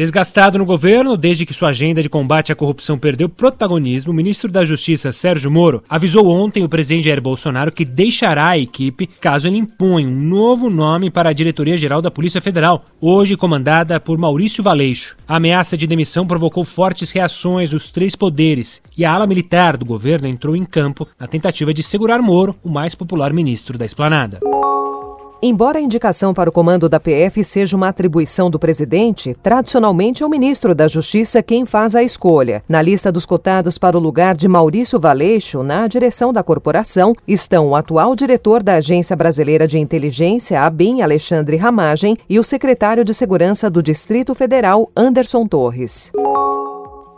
Desgastado no governo, desde que sua agenda de combate à corrupção perdeu protagonismo, o ministro da Justiça, Sérgio Moro, avisou ontem o presidente Jair Bolsonaro que deixará a equipe caso ele imponha um novo nome para a Diretoria-Geral da Polícia Federal, hoje comandada por Maurício Valeixo. A ameaça de demissão provocou fortes reações dos três poderes e a ala militar do governo entrou em campo na tentativa de segurar Moro, o mais popular ministro da esplanada. Embora a indicação para o comando da PF seja uma atribuição do presidente, tradicionalmente é o ministro da Justiça quem faz a escolha. Na lista dos cotados para o lugar de Maurício Valeixo, na direção da corporação, estão o atual diretor da Agência Brasileira de Inteligência, ABIN, Alexandre Ramagem, e o secretário de Segurança do Distrito Federal, Anderson Torres.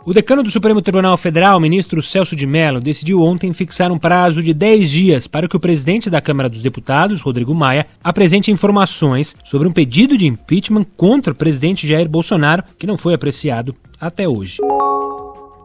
O decano do Supremo Tribunal Federal, ministro Celso de Mello, decidiu ontem fixar um prazo de 10 dias para que o presidente da Câmara dos Deputados, Rodrigo Maia, apresente informações sobre um pedido de impeachment contra o presidente Jair Bolsonaro, que não foi apreciado até hoje.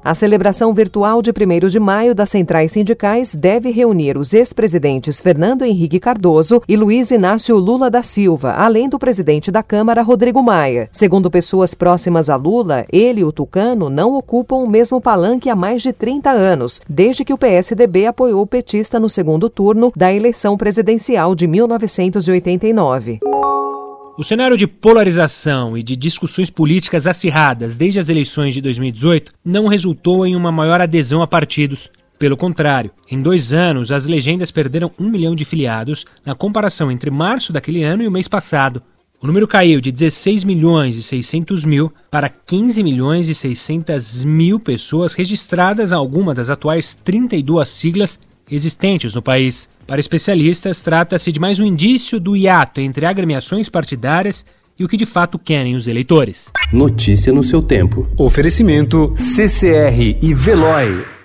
A celebração virtual de 1 de maio das centrais sindicais deve reunir os ex-presidentes Fernando Henrique Cardoso e Luiz Inácio Lula da Silva, além do presidente da Câmara, Rodrigo Maia. Segundo pessoas próximas a Lula, ele e o Tucano não ocupam o mesmo palanque há mais de 30 anos, desde que o PSDB apoiou o petista no segundo turno da eleição presidencial de 1989. O cenário de polarização e de discussões políticas acirradas desde as eleições de 2018 não resultou em uma maior adesão a partidos. Pelo contrário, em dois anos, as legendas perderam um milhão de filiados na comparação entre março daquele ano e o mês passado. O número caiu de 16 milhões e 600 mil para 15 milhões e 600 mil pessoas registradas a alguma das atuais 32 siglas existentes no país. Para especialistas, trata-se de mais um indício do hiato entre agremiações partidárias e o que de fato querem os eleitores. Notícia no seu tempo. Oferecimento CCR e Veloy.